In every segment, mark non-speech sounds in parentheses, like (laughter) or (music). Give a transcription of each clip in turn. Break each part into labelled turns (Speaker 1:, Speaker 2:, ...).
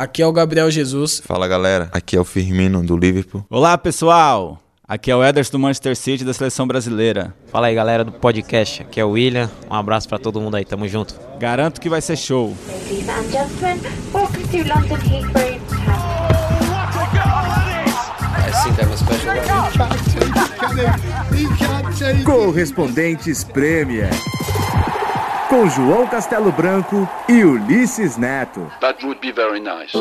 Speaker 1: Aqui é o Gabriel Jesus.
Speaker 2: Fala galera, aqui é o Firmino do Liverpool.
Speaker 3: Olá pessoal, aqui é o Ederson do Manchester City da seleção brasileira.
Speaker 4: Fala aí galera do podcast, aqui é o William. Um abraço para todo mundo aí, tamo junto.
Speaker 3: Garanto que vai ser show.
Speaker 5: Ladies and gentlemen, welcome to London Heathrow.
Speaker 6: Correspondentes Premier. Com João Castelo Branco e Ulisses Neto.
Speaker 7: That would be very nice.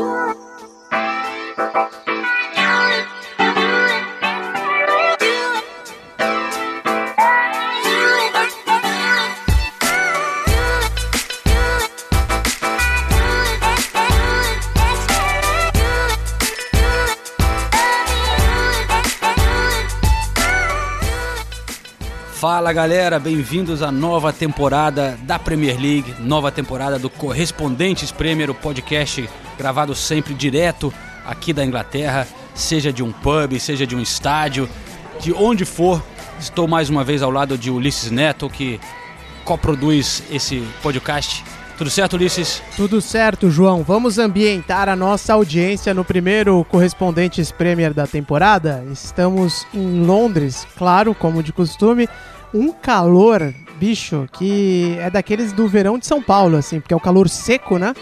Speaker 8: Fala galera, bem-vindos à nova temporada da Premier League, nova temporada do Correspondentes Premier, o podcast gravado sempre direto aqui da Inglaterra, seja de um pub, seja de um estádio, de onde for. Estou mais uma vez ao lado de Ulisses Neto, que coproduz esse podcast. Tudo certo, Ulisses?
Speaker 9: Tudo certo, João. Vamos ambientar a nossa audiência no primeiro Correspondentes Premier da temporada. Estamos em Londres, claro, como de costume. Um calor, bicho, que é daqueles do verão de São Paulo, assim, porque é o calor seco, né?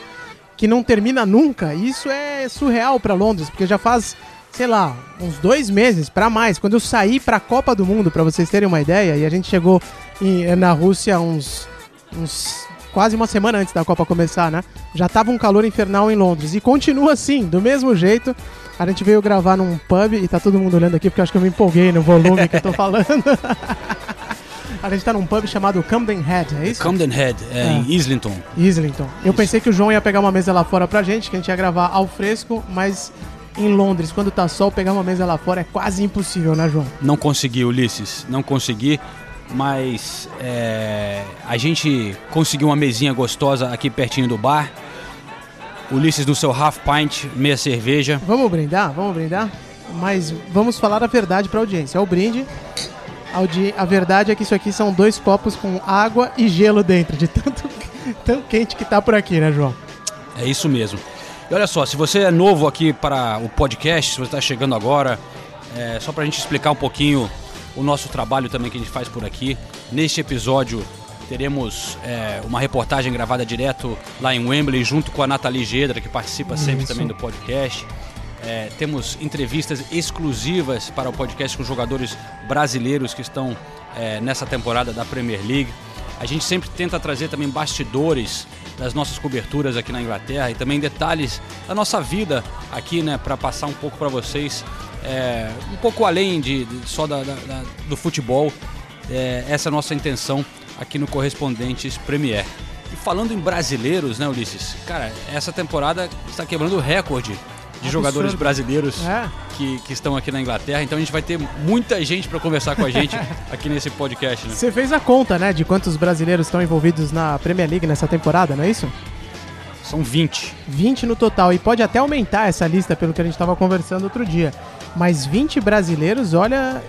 Speaker 9: Que não termina nunca. Isso é surreal para Londres, porque já faz, sei lá, uns dois meses para mais. Quando eu saí para a Copa do Mundo, para vocês terem uma ideia, e a gente chegou em- na Rússia uns, uns quase uma semana antes da Copa começar, né? Já tava um calor infernal em Londres. E continua assim, do mesmo jeito. A gente veio gravar num pub e tá todo mundo olhando aqui porque eu acho que eu me empolguei no volume que eu tô falando. (laughs) a gente tá num pub chamado Camden Head, é isso?
Speaker 8: Camden Head, é, em Islington.
Speaker 9: Islington. Eu pensei que o João ia pegar uma mesa lá fora pra gente, que a gente ia gravar ao fresco, mas em Londres, quando tá sol, pegar uma mesa lá fora é quase impossível, né, João?
Speaker 8: Não consegui, Ulisses, não consegui, mas é, a gente conseguiu uma mesinha gostosa aqui pertinho do bar. Ulisses no seu half pint, meia cerveja.
Speaker 9: Vamos brindar? Vamos brindar? Mas vamos falar a verdade pra audiência. É o brinde. A, a verdade é que isso aqui são dois copos com água e gelo dentro, de tanto (laughs) tão quente que tá por aqui, né, João?
Speaker 8: É isso mesmo. E olha só, se você é novo aqui para o podcast, se você está chegando agora, é, só para a gente explicar um pouquinho o nosso trabalho também que a gente faz por aqui. Neste episódio teremos é, uma reportagem gravada direto lá em Wembley, junto com a Nathalie Gedra, que participa sempre
Speaker 9: Isso.
Speaker 8: também do podcast. É, temos entrevistas exclusivas para o podcast com jogadores brasileiros que estão é, nessa temporada da Premier League. A gente sempre tenta trazer também bastidores das nossas coberturas aqui na Inglaterra e também detalhes da nossa vida aqui, né, para passar um pouco para vocês, é, um pouco além de, de- só da- da- da- do futebol. É, essa é a nossa intenção aqui no Correspondentes Premier. E falando em brasileiros, né, Ulisses? Cara, essa temporada está quebrando o recorde de jogadores brasileiros
Speaker 9: É.
Speaker 8: que, que estão aqui na Inglaterra. Então a gente vai ter muita gente para conversar com a gente (laughs) aqui nesse podcast, né?
Speaker 9: Você fez a conta, né, de quantos brasileiros estão envolvidos na Premier League nessa temporada, não é isso?
Speaker 8: São 20.
Speaker 9: 20 no total. E pode até aumentar essa lista pelo que a gente estava conversando outro dia. Mas 20 brasileiros, olha.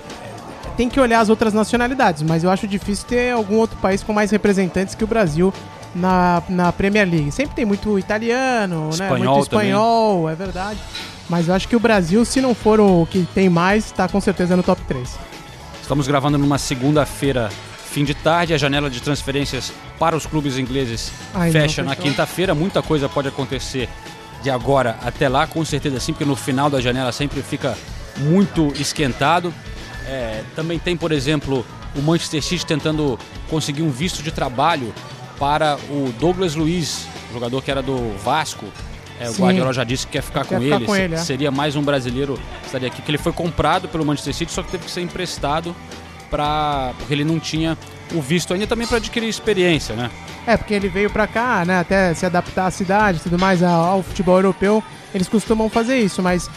Speaker 9: Tem que olhar as outras nacionalidades, mas eu acho difícil ter algum outro país com mais representantes que o Brasil na, na Premier League. Sempre tem muito italiano, né?
Speaker 8: Espanhol
Speaker 9: Muito espanhol, é verdade. Mas eu acho que o Brasil, se não for o que tem mais, está com certeza no top 3.
Speaker 8: Estamos gravando numa segunda-feira, fim de tarde. A janela de transferências para os clubes ingleses
Speaker 9: Ainda
Speaker 8: fecha na quinta-feira. Muita coisa pode acontecer de agora até lá, com certeza sim, porque no final da janela sempre fica muito esquentado. É, também tem, por exemplo, o Manchester City tentando conseguir um visto de trabalho para o Douglas Luiz, jogador que era do Vasco. É, o. Guardiola já disse que quer ficar
Speaker 9: Quer
Speaker 8: com
Speaker 9: ficar
Speaker 8: ele.
Speaker 9: com ele, é.
Speaker 8: Seria mais um brasileiro que estaria aqui, que ele foi comprado pelo Manchester City, só que teve que ser emprestado para porque ele não tinha o visto ainda também para adquirir experiência, né?
Speaker 9: É, porque ele veio pra cá, né, até se adaptar à cidade e tudo mais, ao, ao futebol europeu, eles costumam fazer isso, mas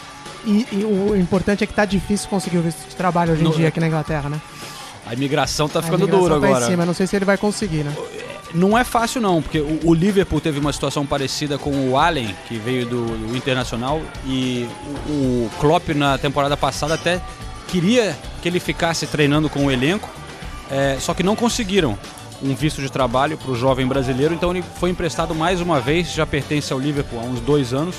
Speaker 9: e, e o importante é que tá difícil conseguir o visto de trabalho hoje em
Speaker 8: No-
Speaker 9: dia aqui na Inglaterra, né?
Speaker 8: A imigração tá ficando dura
Speaker 9: tá
Speaker 8: agora.
Speaker 9: Em cima, não sei se ele vai conseguir, né?
Speaker 8: Não é fácil não, porque o, o Liverpool teve uma situação parecida com o Allen, que veio do, do Internacional, e o, o Klopp na temporada passada até queria que ele ficasse treinando com o elenco, é, só que não conseguiram um visto de trabalho para o jovem brasileiro, então ele foi emprestado mais uma vez, já pertence ao Liverpool há uns dois anos,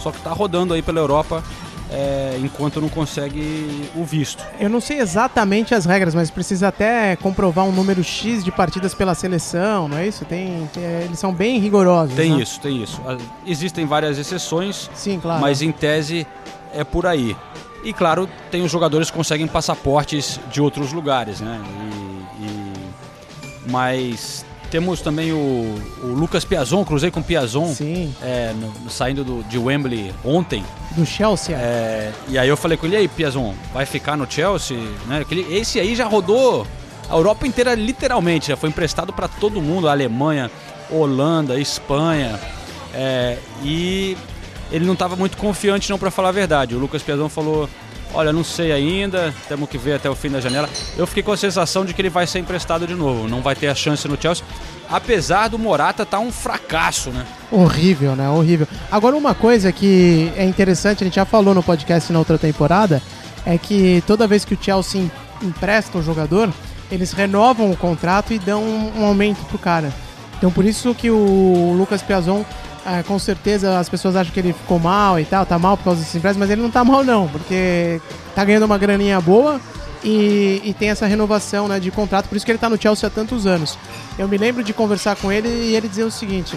Speaker 8: só que tá rodando aí pela Europa é, enquanto não consegue o visto.
Speaker 9: Eu não sei exatamente as regras, mas precisa até comprovar um número X de partidas pela seleção, não é isso? Tem, tem- eles são bem rigorosos.
Speaker 8: Tem
Speaker 9: né?
Speaker 8: isso, tem isso. Ah, Existem várias exceções,
Speaker 9: Sim, claro.
Speaker 8: mas em tese é por aí. E claro, tem os jogadores que conseguem passaportes de outros lugares, né? E- e- Mas temos também o, o Lucas Piazon, cruzei com o Piazon é, no- saindo do- de Wembley ontem.
Speaker 9: Do Chelsea.
Speaker 8: É, e aí eu falei com ele, e aí, Piazon, vai ficar no Chelsea? Né? Que ele- esse aí já rodou a Europa inteira literalmente, já foi emprestado para todo mundo, a Alemanha, Holanda, Espanha. é, e ele não estava muito confiante não para falar a verdade. O Lucas Piazon falou, olha, não sei ainda, temos que ver até o fim da janela. Eu fiquei com a sensação de que ele vai ser emprestado de novo, não vai ter a chance no Chelsea. Apesar do Morata tá um fracasso, né?
Speaker 9: Horrível, né? Horrível. Agora, uma coisa que é interessante, a gente já falou no podcast na outra temporada, é que toda vez que o Chelsea em- empresta um jogador, eles renovam o contrato e dão um, um aumento pro cara. Então, por isso que o Lucas Piazon, ah, com certeza as pessoas acham que ele ficou mal e tal, tá mal por causa desse empréstimo, mas ele não tá mal não, porque tá ganhando uma graninha boa e, e tem essa renovação né, de contrato, por isso que ele tá no Chelsea há tantos anos. Eu me lembro de conversar com ele e ele dizer o seguinte: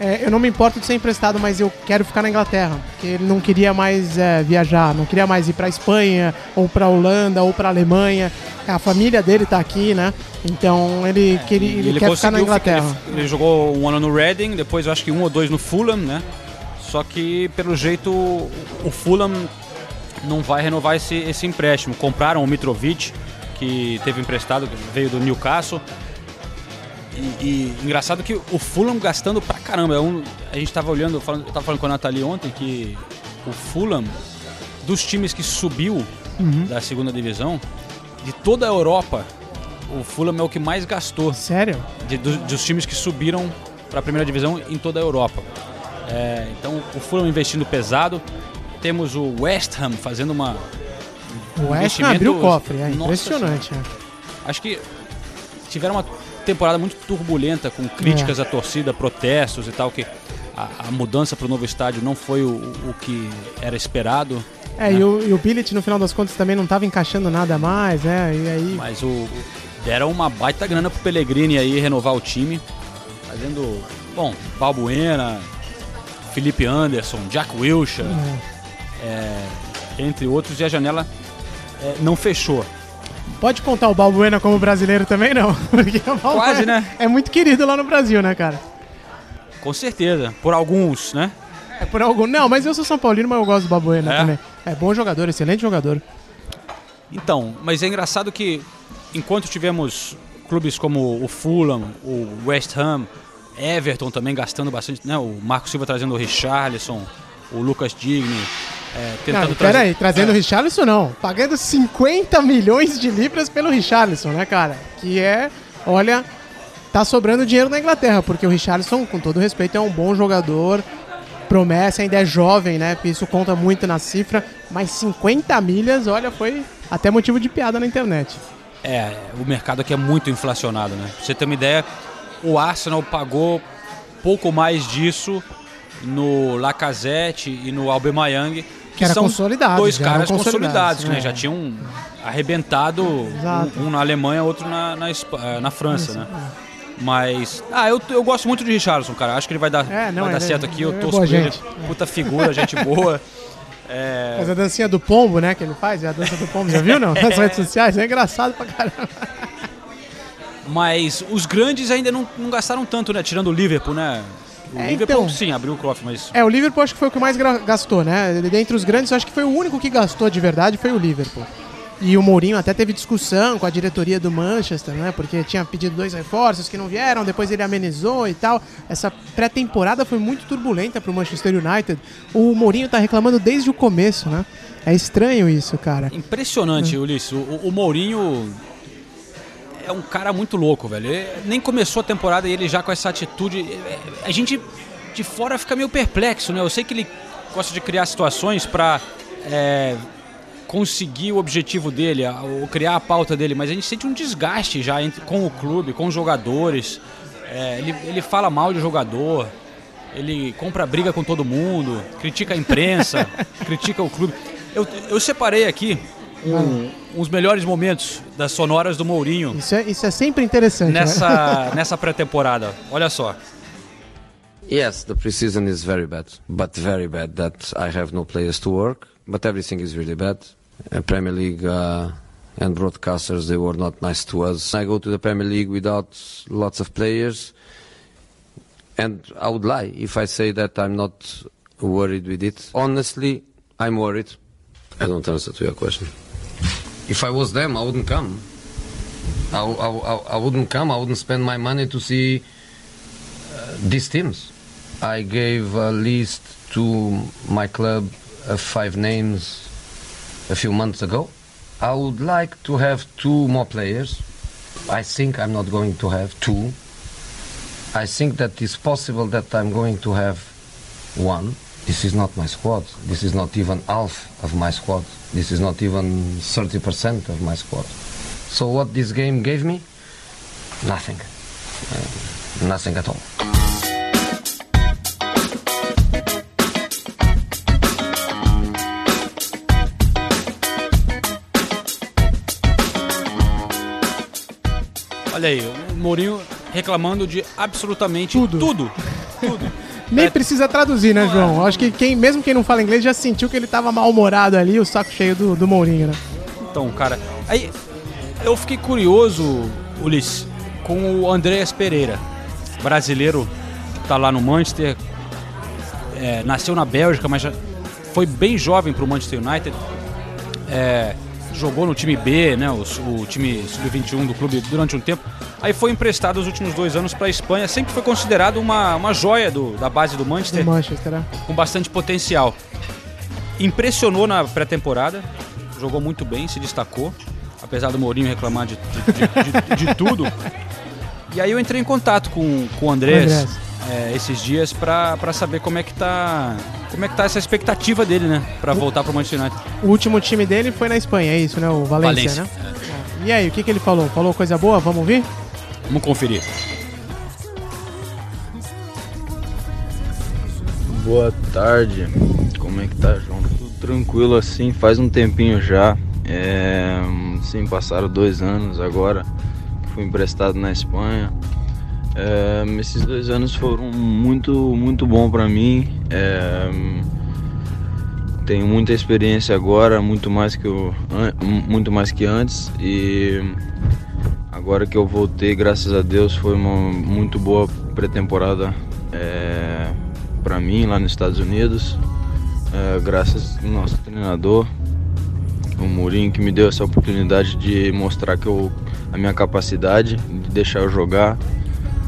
Speaker 9: é, eu não me importo de ser emprestado, mas eu quero ficar na Inglaterra, porque ele não queria mais é, viajar, não queria mais ir pra Espanha, ou pra Holanda, ou pra Alemanha. A família dele tá aqui, né? Então ele, queria,
Speaker 8: E
Speaker 9: ele, quer ficar na Inglaterra.
Speaker 8: ficar- Ele, ele jogou um ano no Reading, depois eu acho que um ou dois no Fulham, né? Só que pelo jeito o Fulham não vai renovar esse, esse empréstimo. Compraram o Mitrovic, que teve emprestado, que veio do Newcastle. E, e engraçado que o Fulham gastando pra caramba. É um, a gente tava olhando, falando, eu tava falando com a Nathalie ontem que o Fulham, dos times que subiu da segunda divisão, de toda a Europa, o Fulham é o que mais gastou
Speaker 9: Sério?
Speaker 8: de- do- dos times que subiram para a primeira divisão em toda a Europa. É, então o Fulham investindo pesado. Temos o West Ham fazendo uma.
Speaker 9: O West Ham abriu o cofre, é
Speaker 8: Nossa
Speaker 9: impressionante. é.
Speaker 8: Acho que tiveram uma temporada muito turbulenta com críticas à torcida, protestos e tal, que a, a mudança para o novo estádio não foi o, o que era esperado.
Speaker 9: É, e o, e o Billet, no final das contas, também não tava encaixando nada mais, né? E aí.
Speaker 8: Mas o, o- deram uma baita grana pro Pellegrini aí renovar o time. Fazendo, bom, Balbuena, Felipe Anderson, Jack Wilshere, é, entre outros, e a janela é, não fechou.
Speaker 9: Pode contar o Balbuena como brasileiro também, não? (laughs) Porque o Balbuena
Speaker 8: Quase, né?
Speaker 9: É muito querido lá no Brasil, né, cara?
Speaker 8: Com certeza, por alguns, né?
Speaker 9: É por algum. Não, mas eu sou São Paulino, mas eu gosto do Balbuena
Speaker 8: É?
Speaker 9: também. É bom jogador, excelente jogador.
Speaker 8: Então, mas é engraçado que enquanto tivemos clubes como o Fulham, o West Ham, Everton também gastando bastante, né? O Marco Silva trazendo o Richarlison, o Lucas Digny, é, tentando
Speaker 9: Não,
Speaker 8: trazer...
Speaker 9: aí, trazendo
Speaker 8: É.
Speaker 9: o Richarlison não. Pagando 50 milhões de libras pelo Richarlison, né, cara? Que é, olha, tá sobrando dinheiro na Inglaterra, porque o Richarlison, com todo respeito, é um bom jogador, promessa, ainda é jovem, né? Porque isso conta muito na cifra, mas 50 milhas, olha, foi até motivo de piada na internet.
Speaker 8: É, o mercado aqui é muito inflacionado, né? Pra você ter uma ideia, o Arsenal pagou pouco mais disso no Lacazette e no Aubameyang, que,
Speaker 9: Que era
Speaker 8: são
Speaker 9: consolidado,
Speaker 8: dois
Speaker 9: eram
Speaker 8: caras consolidados,
Speaker 9: consolidados,
Speaker 8: né?
Speaker 9: é.
Speaker 8: Já tinham arrebentado um, um na Alemanha, outro na, na, eh, na França, né? Mas, ah, eu, eu gosto muito de Richardson, cara. Acho que ele vai dar,
Speaker 9: É, não,
Speaker 8: vai dar
Speaker 9: é-
Speaker 8: certo aqui. Eu
Speaker 9: é
Speaker 8: torço ele.
Speaker 9: gente.
Speaker 8: Puta figura, gente (laughs) boa. É,
Speaker 9: Mas a dancinha do pombo, né, que ele faz, é a dança do pombo, já viu, não? (laughs) Nas redes sociais, é engraçado pra caramba.
Speaker 8: Mas os grandes ainda não, não gastaram tanto, né? Tirando o Liverpool, né? O
Speaker 9: É,
Speaker 8: Liverpool,
Speaker 9: então.
Speaker 8: sim, abriu o cofre, mas...
Speaker 9: É, o Liverpool acho que foi o que mais gastou, né? Dentre os grandes, acho que foi o único que gastou de verdade, foi o Liverpool. E o Mourinho até teve discussão com a diretoria do Manchester, né? Porque tinha pedido dois reforços que não vieram, depois ele amenizou e tal. Essa pré-temporada foi muito turbulenta pro Manchester United. O Mourinho tá reclamando desde o começo, né? É estranho isso, cara.
Speaker 8: Impressionante,
Speaker 9: Hum.
Speaker 8: Ulisses. O, o Mourinho é um cara muito louco, velho. Ele nem começou a temporada e ele já com essa atitude. é, A gente de fora fica meio perplexo, né? Eu sei que ele gosta de criar situações pra é, conseguir o objetivo dele, ou criar a pauta dele, mas a gente sente um desgaste já entre, com o clube, com os jogadores. É, ele, ele fala mal de jogador. Ele compra briga com todo mundo, critica a imprensa, (laughs) critica o clube. Eu, eu separei aqui um- uns melhores momentos das sonoras do Mourinho
Speaker 9: Isso é, isso é sempre interessante. né?
Speaker 8: nessa, (laughs) nessa pré-temporada. Olha só.
Speaker 1: Yes, the preseason is very bad, but very bad that I have no players to work. But everything is really bad. Uh, Premier League uh, and broadcasters they were not nice to us. I go to the Premier League without lots of players, and I would lie if I say that I'm not worried with it. Honestly, I'm worried. I don't answer to your question. If I was them, I wouldn't come. I, I, I, wouldn't come. I wouldn't spend my money to see uh, these teams. I gave a list to my club of five names a few months ago. I would like to have two more players. I think I'm not going to have two. I think that it's possible that I'm going to have one. This is not my squad. This is not even half of my squad. This is not even 30% of my squad. So what this game gave me? Nothing. Uh, nothing at all.
Speaker 8: Olha aí, o Mourinho reclamando de absolutamente
Speaker 9: Tudo.
Speaker 8: Tudo. tudo.
Speaker 9: Nem
Speaker 8: É.
Speaker 9: precisa traduzir, né, João? Acho que quem, mesmo quem não fala inglês já sentiu que ele tava mal-humorado ali, o saco cheio do, do Mourinho, né?
Speaker 8: Então, cara, aí eu fiquei curioso, Ulisses, com o Andreas Pereira, brasileiro, que tá lá no Manchester, é, nasceu na Bélgica, mas já foi bem jovem pro Manchester United, é, jogou no time B, né, o, o time sub-21 do clube durante um tempo, aí foi emprestado os últimos dois anos para a Espanha, sempre foi considerado uma, uma joia do- da base do
Speaker 9: Do
Speaker 8: Manchester
Speaker 9: Manchester, né?
Speaker 8: com bastante potencial. Impressionou na pré-temporada, jogou muito bem, se destacou, apesar do Mourinho reclamar de, de- de- de- tudo. E aí eu entrei em contato com, com o Andrés,
Speaker 9: O Andrés.
Speaker 8: é, esses dias pra saber como é que tá como é que tá essa expectativa dele, né, Pra voltar pro Manchester United.
Speaker 9: O último time dele foi na Espanha, é isso, né? O Valência,
Speaker 8: Valência.
Speaker 9: né? É. E aí, o que, que ele falou? Falou coisa boa? Vamos ouvir?
Speaker 8: Vamos conferir.
Speaker 7: Boa tarde, como é que tá, João? Tudo tranquilo assim, faz um tempinho já. É, sim, passaram dois anos agora que fui emprestado na Espanha. É, esses dois anos foram muito, muito bom para mim. É, tenho muita experiência agora, muito mais que eu, muito mais que antes. E agora que eu voltei, graças a Deus, foi uma muito boa pré-temporada é, para mim lá nos Estados Unidos, é, graças ao nosso treinador, o Mourinho, que me deu essa oportunidade de mostrar que eu, a minha capacidade de deixar eu jogar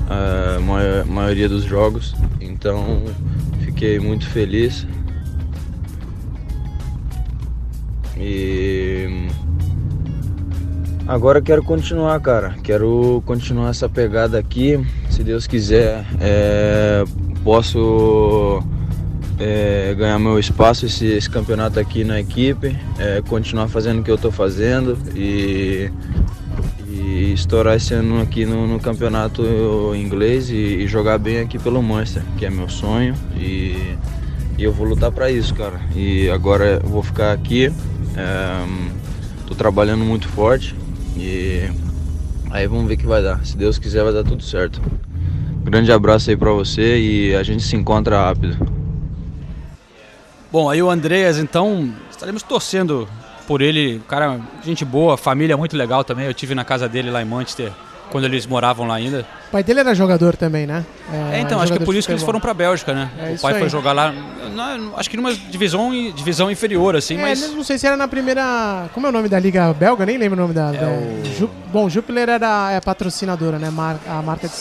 Speaker 7: a mai- maioria dos jogos. Então fiquei muito feliz. E agora quero continuar, cara. Quero continuar essa pegada aqui. Se Deus quiser, é, posso é, ganhar meu espaço esse, esse campeonato aqui na equipe, é, continuar fazendo o que eu tô fazendo e, estourar esse ano aqui no, no campeonato inglês e, e jogar bem aqui pelo Manchester, que é meu sonho e, e eu vou lutar para isso, cara. E agora vou ficar aqui, é, tô trabalhando muito forte e aí vamos ver o que vai dar. Se Deus quiser vai dar tudo certo. Grande abraço aí para você e a gente se encontra rápido.
Speaker 8: Bom, aí o Andreas, então, estaremos torcendo por ele. Cara, gente boa, família muito legal também. Eu tive na casa dele lá em Manchester, quando eles moravam lá ainda.
Speaker 9: O pai dele era jogador também, né?
Speaker 8: É, então, acho que é por isso que eles foram pra Bélgica, né?
Speaker 9: É
Speaker 8: o pai foi jogar lá, não, acho que numa divisão, divisão inferior, assim,
Speaker 9: É,
Speaker 8: mas.
Speaker 9: não sei se era na primeira. Como é o nome da Liga Belga? Nem lembro o nome da. da-
Speaker 8: o-
Speaker 9: Ju- Bom, Jupiler era é patrocinadora, né? Mar- A marca de,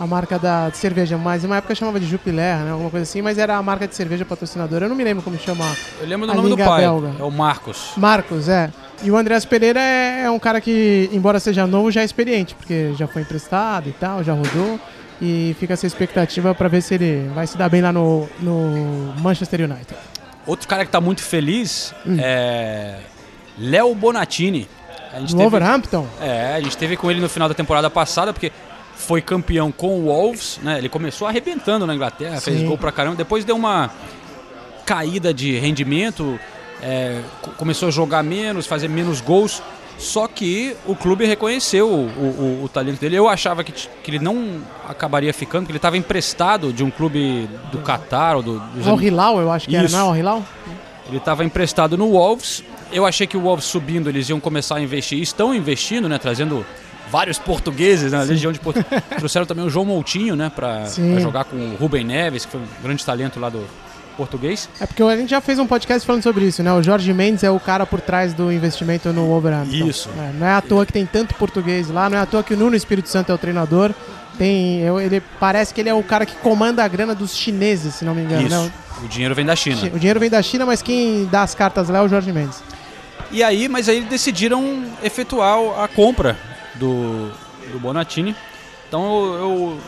Speaker 9: a marca da cerveja, mas em uma época chamava de Jupiler, né? Alguma coisa assim, mas era a marca de cerveja patrocinadora. Eu não me lembro como chama.
Speaker 8: Eu lembro do
Speaker 9: a
Speaker 8: nome do
Speaker 9: Liga
Speaker 8: pai,
Speaker 9: belga.
Speaker 8: é o Marcos.
Speaker 9: Marcos, é. E o Andreas Pereira é, é um cara que, embora seja novo, já é experiente, porque já foi emprestado e tal, já rodou. E fica essa expectativa pra ver se ele vai se dar bem lá no, no Manchester United.
Speaker 8: Outro cara que tá muito feliz é. Léo Bonatini. A gente
Speaker 9: Wolverhampton?
Speaker 8: É, a gente teve com ele no final da temporada passada, porque foi campeão com o Wolves, né? Ele começou arrebentando na Inglaterra, fez
Speaker 9: Sim.
Speaker 8: gol pra caramba, depois deu uma caída de rendimento, é, co- começou a jogar menos, fazer menos gols. Só que o clube reconheceu o, o- o talento dele. Eu achava que, que ele não acabaria ficando, que ele estava emprestado de um clube do Qatar ou do, dos
Speaker 9: Al Hilal, eu acho que era,
Speaker 8: Isso.
Speaker 9: não é Al Hilal?
Speaker 8: ele estava emprestado no Wolves. Eu achei que o Wolves subindo eles iam começar a investir. E estão investindo, né? Trazendo vários portugueses, né? Legião de Portugal. (laughs) Trouxeram também o João Moutinho, né? Para
Speaker 9: Sim.
Speaker 8: jogar com o Rubem Neves, que foi um grande talento lá do português.
Speaker 9: É porque a gente já fez um podcast falando sobre isso, né? O Jorge Mendes é o cara por trás do investimento no Wolverhampton.
Speaker 8: Isso.
Speaker 9: É, não é à toa que tem tanto português lá, não é à toa que o Nuno Espírito Santo é o treinador. Tem, ele parece que ele é o cara que comanda a grana dos chineses, se não me engano.
Speaker 8: Isso.
Speaker 9: né?
Speaker 8: O dinheiro vem da China.
Speaker 9: O dinheiro vem da China, mas quem dá as cartas lá é o Jorge Mendes.
Speaker 8: E aí, mas aí decidiram efetuar a compra do, do Bonatini. Então eu,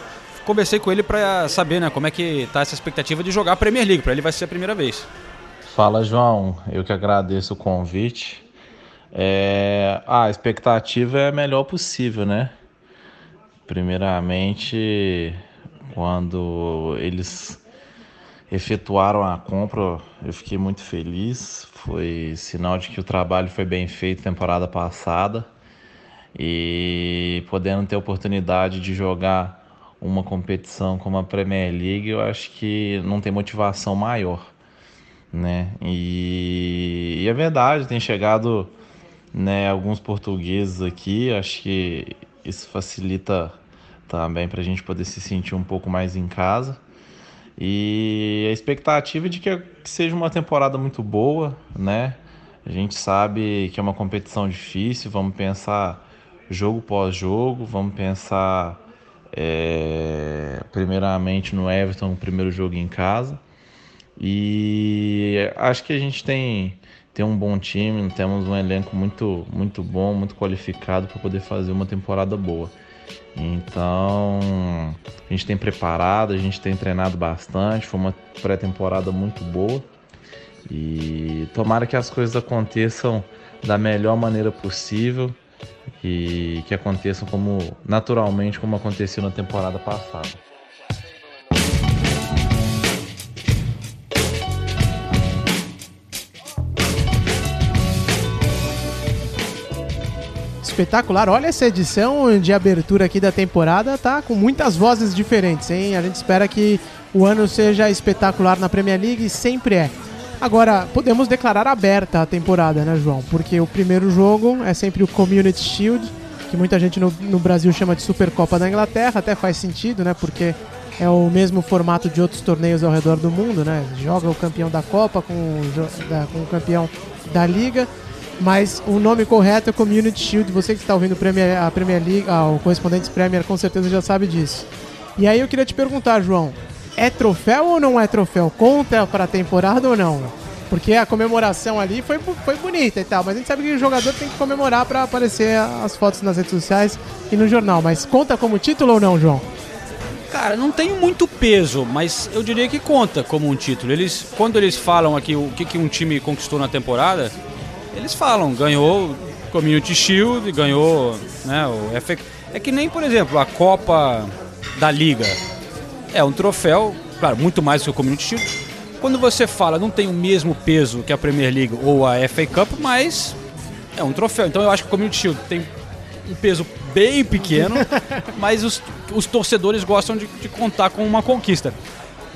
Speaker 8: conversei com ele para saber, né, como é que tá essa expectativa de jogar a Premier League. Para ele vai ser a primeira vez.
Speaker 10: Fala, João. Eu que agradeço o convite. É, ah, a expectativa é a melhor possível, né? Primeiramente, quando eles efetuaram a compra, eu fiquei muito feliz. Foi sinal de que o trabalho foi bem feito temporada passada. E podendo ter oportunidade de jogar uma competição como a Premier League, eu acho que não tem motivação maior né? E, e é verdade, tem chegado né, alguns portugueses aqui, acho que isso facilita também para a gente poder se sentir um pouco mais em casa. E a expectativa é de que seja uma temporada muito boa, né? A gente sabe que é uma competição difícil, vamos pensar jogo pós jogo, vamos pensar é, primeiramente no Everton, o primeiro jogo em casa. E acho que a gente tem, tem um bom time, temos um elenco muito, muito bom, muito qualificado para poder fazer uma temporada boa. Então, a gente tem preparado, a gente tem treinado bastante, foi uma pré-temporada muito boa. E tomara que as coisas aconteçam da melhor maneira possível e que aconteçam como naturalmente como aconteceu na temporada passada.
Speaker 9: Espetacular. Olha essa edição de abertura aqui da temporada, tá com muitas vozes diferentes, hein? A gente espera que o ano seja espetacular na Premier League, sempre é. Agora, podemos declarar aberta a temporada, né, João? Porque o primeiro jogo é sempre o Community Shield, que muita gente no, no Brasil chama de Supercopa da Inglaterra, até faz sentido, né? Porque é o mesmo formato de outros torneios ao redor do mundo, né? Joga o campeão da Copa com o, da- com o campeão da Liga. Mas o nome correto é Community Shield. Você que está ouvindo a Premier League, ah, o Correspondentes Premier, com certeza já sabe disso. E aí eu queria te perguntar, João, é troféu ou não é troféu? Conta para a temporada ou não? Porque a comemoração ali foi, foi bonita e tal, mas a gente sabe que o jogador tem que comemorar para aparecer as fotos nas redes sociais e no jornal. Mas conta como título ou não, João?
Speaker 8: Cara, não tem muito peso, mas eu diria que conta como um título. Eles, quando eles falam aqui o que, que um time conquistou na temporada, eles falam, ganhou Community Shield, ganhou né, o FA. É que nem, por exemplo, a Copa da Liga. É um troféu, claro, muito mais que o Community Shield. Quando você fala, não tem o mesmo peso que a Premier League ou a FA Cup, mas é um troféu. Então eu acho que o Community Shield tem um peso bem pequeno, (laughs) mas os, os torcedores gostam de, de contar com uma conquista.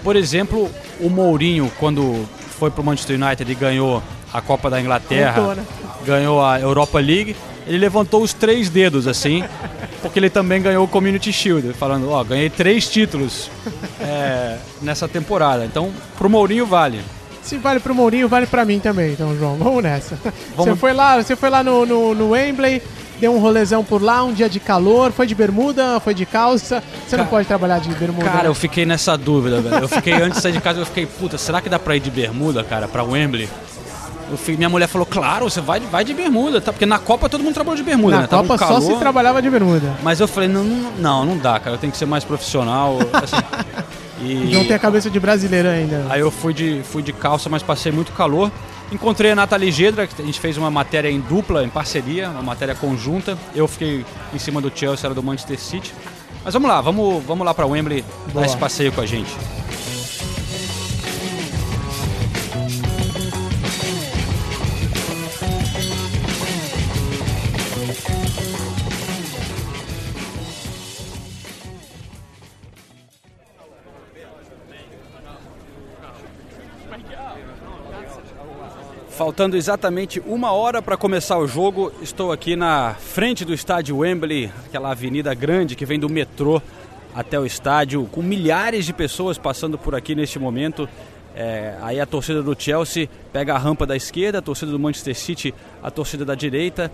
Speaker 8: Por exemplo, o Mourinho, quando foi pro Manchester United e ganhou a Copa da Inglaterra,
Speaker 9: né?
Speaker 8: ganhou a Europa League, ele levantou os três dedos assim, porque ele também ganhou o Community Shield, falando, ó, ganhei três títulos (laughs) é, nessa temporada. Então, pro Mourinho vale.
Speaker 9: Se vale pro Mourinho, vale pra mim também, então, João. Vamos nessa.
Speaker 8: Vamos-
Speaker 9: Você foi lá, você foi lá no, no, no Wembley, deu um rolezão por lá, um dia de calor, foi de bermuda, foi de calça. Você não pode trabalhar de bermuda.
Speaker 8: Cara,
Speaker 9: né?
Speaker 8: eu fiquei nessa dúvida, velho. Eu fiquei antes de sair de casa, eu fiquei, puta, será que dá pra ir de bermuda, cara, pra Wembley? Fui- minha mulher falou, claro, você vai, vai de bermuda, tá? Porque na Copa todo mundo trabalhou de bermuda,
Speaker 9: Na
Speaker 8: né? Tava um
Speaker 9: Copa só
Speaker 8: calor.
Speaker 9: se trabalhava de bermuda.
Speaker 8: Mas eu falei, não, não, não, não dá, cara, eu tenho que ser mais profissional. assim. (laughs) e
Speaker 9: João tem a cabeça de brasileiro ainda.
Speaker 8: aí eu fui de, fui de calça, mas passei muito calor. Encontrei a Nathalie Gedra, que a gente fez uma matéria em dupla, em parceria, uma matéria conjunta. Eu fiquei em cima do Chelsea, ela do Manchester City. Mas vamos lá, vamos, vamos lá para Wembley
Speaker 9: Boa.
Speaker 8: dar esse passeio com a gente. Faltando exatamente uma hora para começar o jogo, estou aqui na frente do estádio Wembley, aquela avenida grande que vem do metrô até o estádio, com milhares de pessoas passando por aqui neste momento. É, aí a torcida do Chelsea pega a rampa da esquerda, a torcida do Manchester City, a torcida da direita.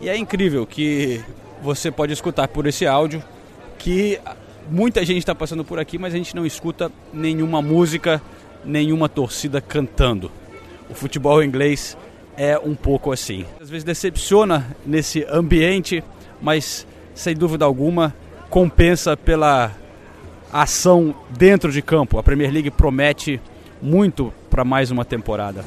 Speaker 8: E é incrível que você pode escutar por esse áudio que muita gente está passando por aqui, mas a gente não escuta nenhuma música, nenhuma torcida cantando o futebol inglês é um pouco assim. Às vezes decepciona nesse ambiente, mas sem dúvida alguma compensa pela ação dentro de campo. A Premier League promete muito para mais uma temporada.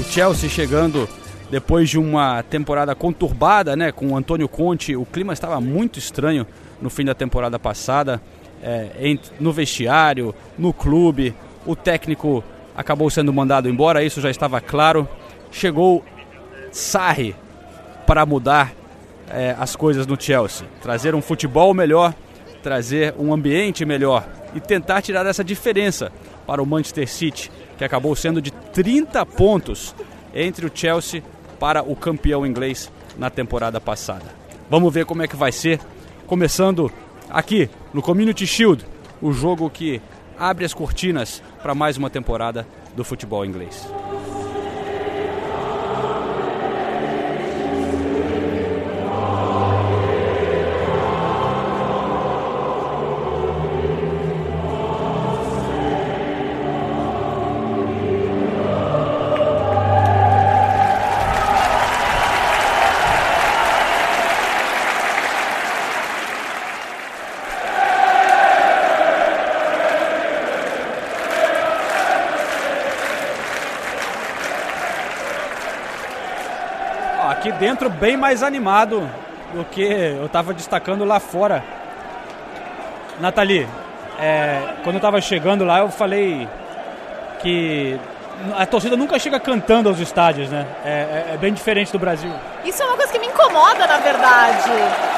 Speaker 8: O Chelsea chegando depois de uma temporada conturbada, né, com o Antônio Conte, o clima estava muito estranho no fim da temporada passada, é, no vestiário, no clube, o técnico acabou sendo mandado embora, isso já estava claro. Chegou Sarri para mudar é, as coisas no Chelsea, trazer um futebol melhor, trazer um ambiente melhor e tentar tirar essa diferença para o Manchester City, que acabou sendo de 30 pontos entre o Chelsea para o campeão inglês na temporada passada. Vamos ver como é que vai ser, começando aqui no Community Shield, o jogo que abre as cortinas para mais uma temporada do futebol inglês. Dentro bem mais animado do que eu estava destacando lá fora. Nathalie, é, quando eu estava chegando lá, eu falei que a torcida nunca chega cantando aos estádios, né? É, é, é, bem diferente do Brasil.
Speaker 11: Isso é uma coisa que me incomoda, na verdade.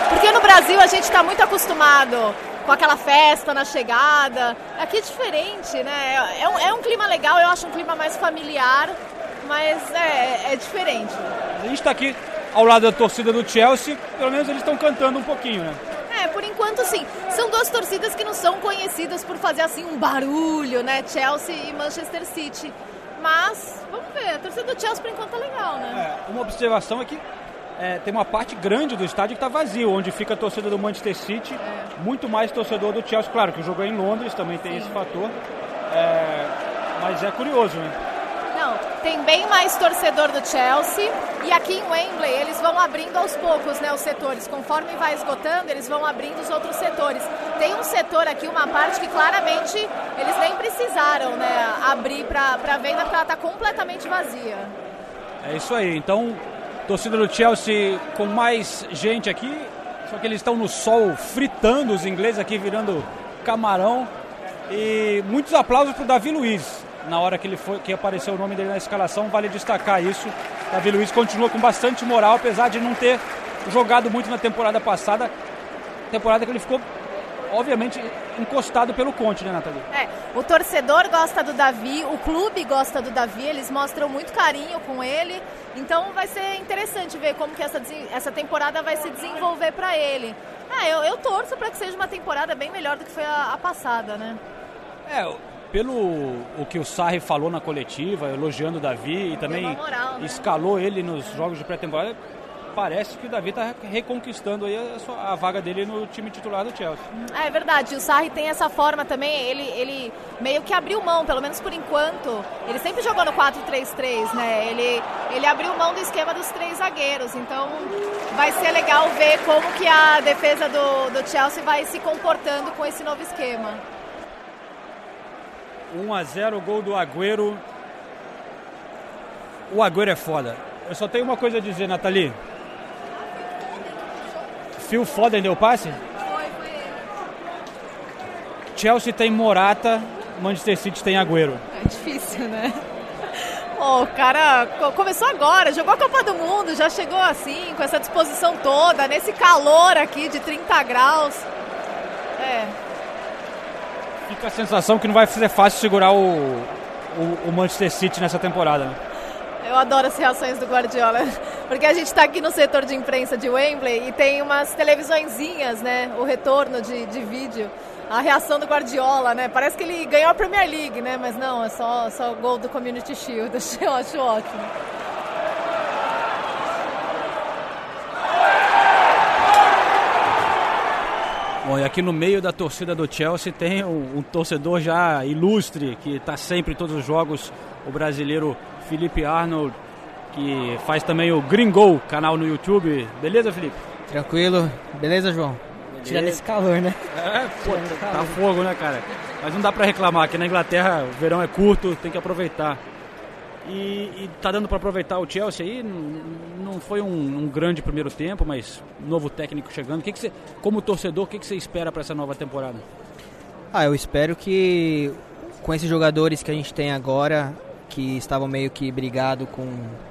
Speaker 11: Porque no Brasil a gente está muito acostumado com aquela festa na chegada. Aqui é diferente, né? É um, é um clima legal, eu acho um clima mais familiar, mas é, é diferente.
Speaker 8: A gente está aqui ao lado da torcida do Chelsea, pelo menos eles estão cantando um pouquinho, né?
Speaker 11: É, por enquanto sim. São duas torcidas que não são conhecidas por fazer assim um barulho, né? Chelsea e Manchester City. Mas, vamos ver, a torcida do Chelsea por enquanto tá legal, né?
Speaker 8: É, uma observação é que é, tem uma parte grande do estádio que está vazio, onde fica a torcida do Manchester City, é. muito mais torcedor do Chelsea. Claro que o jogo é em Londres, também tem sim. esse fator. É, mas é curioso, né?
Speaker 11: Tem bem mais torcedor do Chelsea e aqui em Wembley eles vão abrindo aos poucos né, os setores. Conforme vai esgotando, eles vão abrindo os outros setores. Tem um setor aqui, uma parte que claramente eles nem precisaram né, abrir para venda porque ela está completamente vazia.
Speaker 8: É isso aí. Então, torcida do Chelsea com mais gente aqui, só que eles estão no sol fritando, os ingleses aqui virando camarão. E muitos aplausos para o Davi Luiz, na hora que ele foi que apareceu o nome dele na escalação, vale destacar isso. Davi Luiz continua com bastante moral, apesar de não ter jogado muito na temporada passada, temporada que ele ficou obviamente encostado pelo Conte, né, Nathalie?
Speaker 11: É, o torcedor gosta do Davi, o clube gosta do Davi, eles mostram muito carinho com ele. Então vai ser interessante ver como que essa, essa temporada vai se desenvolver para ele. Ah, eu, eu torço para que seja uma temporada bem melhor do que foi a, a passada, né?
Speaker 8: É, pelo o que o Sarri falou na coletiva, elogiando o Davi e também
Speaker 11: moral, né?
Speaker 8: escalou ele nos jogos de pré-temporada, parece que o Davi está reconquistando aí a, sua, a, vaga dele no time titular do Chelsea.
Speaker 11: É, verdade, o Sarri tem essa forma também, ele, ele meio que abriu mão, pelo menos por enquanto, ele sempre jogou no 4-3-3, né? Ele, ele abriu mão do esquema dos três zagueiros, então vai ser legal ver como que a defesa do, do Chelsea vai se comportando com esse novo esquema.
Speaker 8: 1 a 0 gol do Agüero. O Agüero é foda. Eu só tenho uma coisa a dizer, Nathalie. Phil Foden deu passe?
Speaker 11: Foi, foi ele.
Speaker 8: Chelsea tem Morata, Manchester City tem Agüero.
Speaker 11: É difícil, né? O cara co- começou agora, jogou a Copa do Mundo, já chegou assim, com essa disposição toda, nesse calor aqui de 30 graus. É,
Speaker 8: Fica a sensação que não vai ser fácil segurar o, o, o Manchester City nessa temporada. né?
Speaker 11: eu adoro as reações do Guardiola, (laughs) porque a gente tá aqui no setor de imprensa de Wembley e tem umas televisõezinhas, né? O retorno de, de vídeo. A reação do Guardiola, né? Parece que ele ganhou a Premier League, né? Mas não, é só, só o gol do Community Shield. (laughs) Eu acho ótimo.
Speaker 8: Bom, e aqui no meio da torcida do Chelsea tem um, um torcedor já ilustre, que está sempre em todos os jogos, o brasileiro Felipe Arnold, que faz também o Green Goal, canal no YouTube. Beleza, Felipe?
Speaker 12: Tranquilo. Beleza, João? Tirando esse calor, né?
Speaker 8: É, pô, tá fogo, né, cara? Mas não dá pra reclamar, aqui na Inglaterra o verão é curto, tem que aproveitar. E, e tá dando pra aproveitar o Chelsea aí, não foi um, um grande primeiro tempo, mas novo técnico chegando. Que que você, como torcedor, o que, que você espera pra essa nova temporada?
Speaker 12: Ah, eu espero que com esses jogadores que a gente tem agora, que estavam meio que brigado com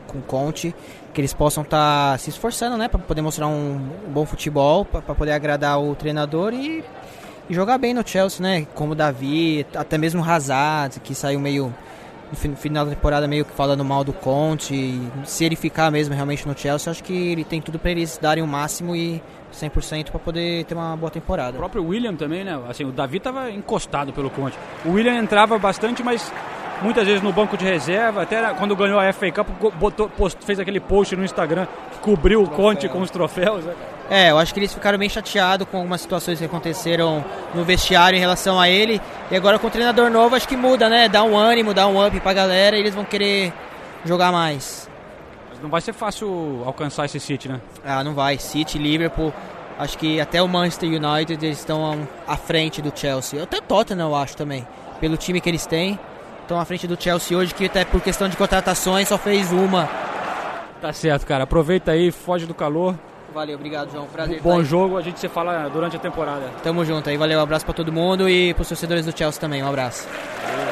Speaker 12: com Conte, que eles possam estar se esforçando, né, para poder mostrar um, bom futebol, para poder agradar o treinador e, e jogar bem no Chelsea, né? Como Davi, até mesmo Hazard, que saiu meio no fin- final da temporada meio que falando mal do Conte. E se ele ficar mesmo realmente no Chelsea, acho que ele tem tudo para eles darem o máximo e 100% para poder ter uma boa temporada.
Speaker 8: O próprio William também, né? Assim, o Davi estava encostado pelo Conte. O William entrava bastante, mas muitas vezes no banco de reserva. Até quando ganhou a FA Cup, botou, post- fez aquele post no Instagram que cobriu o Conte com os troféus. né?
Speaker 12: É, eu acho que eles ficaram bem chateados com algumas situações que aconteceram no vestiário em relação a ele. E agora com o treinador novo, acho que muda, né? Dá um ânimo, dá um up pra galera e eles vão querer jogar mais.
Speaker 8: Mas não vai ser fácil alcançar esse City, né?
Speaker 12: Ah, não vai. City, Liverpool, acho que até o Manchester United eles estão à frente do Chelsea. Até o Tottenham, eu acho também. Pelo time que eles têm. Estão à frente do Chelsea hoje, que até por questão de contratações só fez uma.
Speaker 8: Tá certo, cara. Aproveita aí, foge do calor.
Speaker 12: Valeu, obrigado, João. Prazer.
Speaker 8: Bom jogo, a gente se fala durante a temporada.
Speaker 12: Tamo junto aí, valeu, um abraço pra todo mundo e pros torcedores do Chelsea também, um abraço.
Speaker 8: Bom,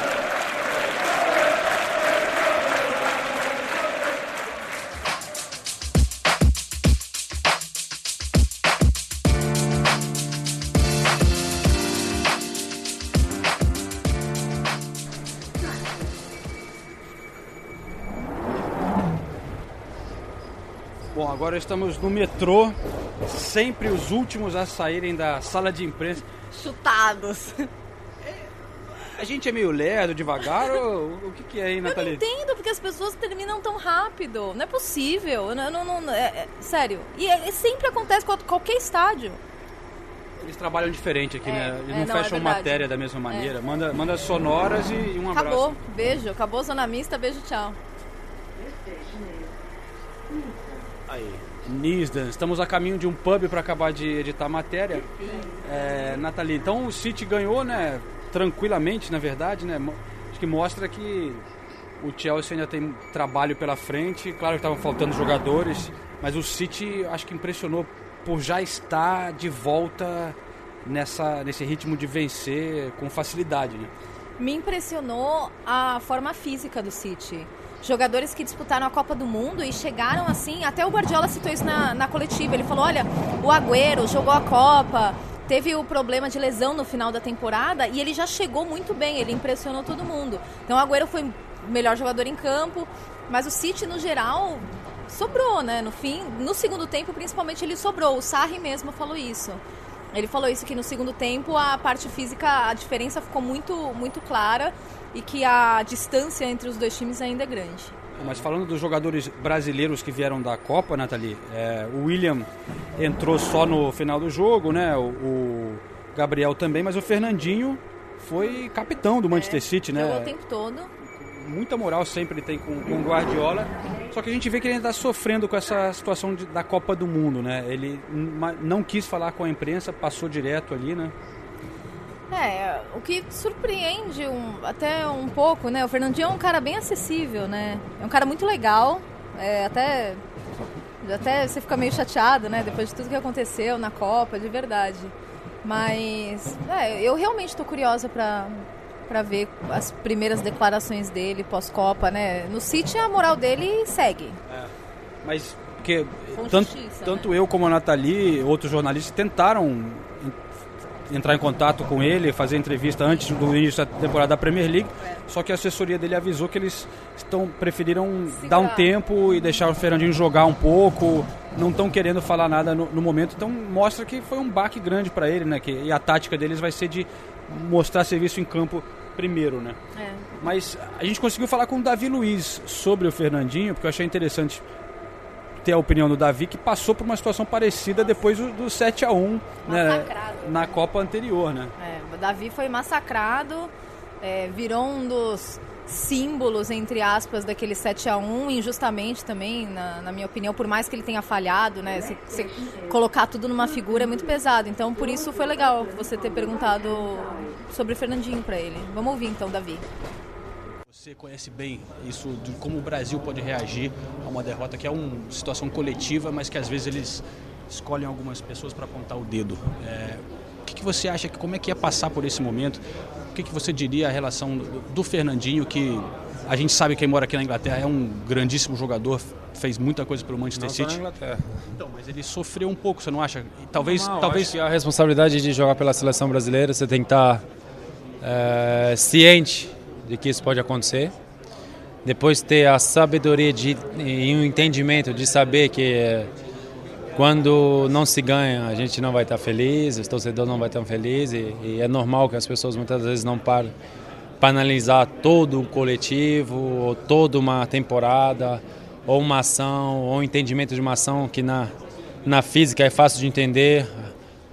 Speaker 8: agora estamos no metrô, sempre os últimos a saírem da sala de imprensa.
Speaker 11: Chutados.
Speaker 8: A gente é meio lerdo, devagar, ou o que, que é aí,
Speaker 11: Eu não
Speaker 8: Nathalie?
Speaker 11: entendo porque as pessoas terminam tão rápido. Não é possível. Eu não, não- não- é- é- sério. E é- é- sempre acontece com qualquer estádio.
Speaker 8: Eles trabalham diferente aqui, né? Eles
Speaker 11: é,
Speaker 8: não,
Speaker 11: não, é
Speaker 8: fecham matéria da mesma maneira. Manda, manda sonoras e um abraço.
Speaker 11: Acabou. Beijo. Acabou Zona Mista. Beijo, tchau.
Speaker 8: Aí. Nisdan, estamos a caminho de um pub para acabar de editar a matéria. É, Nathalie, então o City ganhou, né? Tranquilamente, na verdade, né? Acho que mostra que o Chelsea ainda tem trabalho pela frente. Claro que estavam faltando jogadores, mas o City acho que impressionou por já estar de volta nessa, nesse ritmo de vencer com facilidade, né?
Speaker 11: Me impressionou a forma física do City. Jogadores que disputaram a Copa do Mundo e chegaram assim. Até o Guardiola citou isso na, na coletiva. Ele falou: olha, o Agüero jogou a Copa, teve o problema de lesão no final da temporada e ele já chegou muito bem, ele impressionou todo mundo. Então o Agüero foi o melhor jogador em campo, mas o City no geral sobrou, né? No fim, no segundo tempo principalmente ele sobrou. O Sarri mesmo falou isso. Ele falou isso que no segundo tempo a parte física, a diferença ficou muito muito clara e que a distância entre os dois times ainda é grande.
Speaker 8: Mas falando dos jogadores brasileiros que vieram da Copa, Nathalie, é, o William entrou só no final do jogo, né? O, o Gabriel também, mas o Fernandinho foi capitão do Manchester City, né?
Speaker 11: Jogou o tempo todo.
Speaker 8: Muita moral sempre tem com, com o Guardiola. Só que a gente vê que ele ainda está sofrendo com essa situação de- da Copa do Mundo, né? Ele não quis falar com a imprensa, passou direto ali, né?
Speaker 11: É, o que surpreende um, até um pouco, né? O Fernandinho é um cara bem acessível, né? É um cara muito legal, é, até, até você fica meio chateado, né? Depois de tudo que aconteceu na Copa, de verdade. Mas é, eu realmente estou curiosa para para ver as primeiras declarações dele pós-Copa, né? No City a moral dele segue.
Speaker 8: É, mas porque tanto, tanto eu como a Nathalie, outros jornalistas tentaram entrar em contato com ele, fazer entrevista antes do início da temporada da Premier League, é. só que a assessoria dele avisou que eles estão preferiram dar um tempo e deixar o Fernandinho jogar um pouco, não estão querendo falar nada no, no, momento, então mostra que foi um baque grande para ele, né? Que, e a tática deles vai ser de mostrar serviço em campo primeiro, né? É. Mas a gente conseguiu falar com o Davi Luiz sobre o Fernandinho, porque eu achei interessante ter a opinião do Davi, que passou por uma situação parecida depois do, do 7 a 1 né, na Copa anterior, né?
Speaker 11: É, o Davi foi massacrado, é, virou um dos símbolos, entre aspas, daquele 7 a 1 injustamente também, na, na minha opinião, por mais que ele tenha falhado, né? Você colocar tudo numa figura é muito pesado. Então, por isso foi legal você ter perguntado sobre o Fernandinho para ele. Vamos ouvir então, Davi.
Speaker 8: Você conhece bem isso de como o Brasil pode reagir a uma derrota que é uma situação coletiva, mas que às vezes eles escolhem algumas pessoas para apontar o dedo. É, o que, que, você acha que como é que ia passar por esse momento? O que, que você diria a relação do, Fernandinho que a gente sabe que quem mora aqui na Inglaterra é um grandíssimo jogador, fez muita coisa pelo Manchester
Speaker 13: não
Speaker 8: City.
Speaker 13: Na Inglaterra.
Speaker 8: Então, mas ele sofreu um pouco, você não acha? Talvez,
Speaker 13: não,
Speaker 8: talvez.
Speaker 13: a responsabilidade de jogar pela seleção brasileira, você tem que estar é, ciente de que isso pode acontecer. Depois ter a sabedoria de, e o entendimento de saber que quando não se ganha, a gente não vai estar feliz, os torcedores não vão estar felizes e, e, é normal que as pessoas muitas vezes não param para analisar todo o coletivo, ou toda uma temporada, ou uma ação, ou um entendimento de uma ação que na, na física é fácil de entender.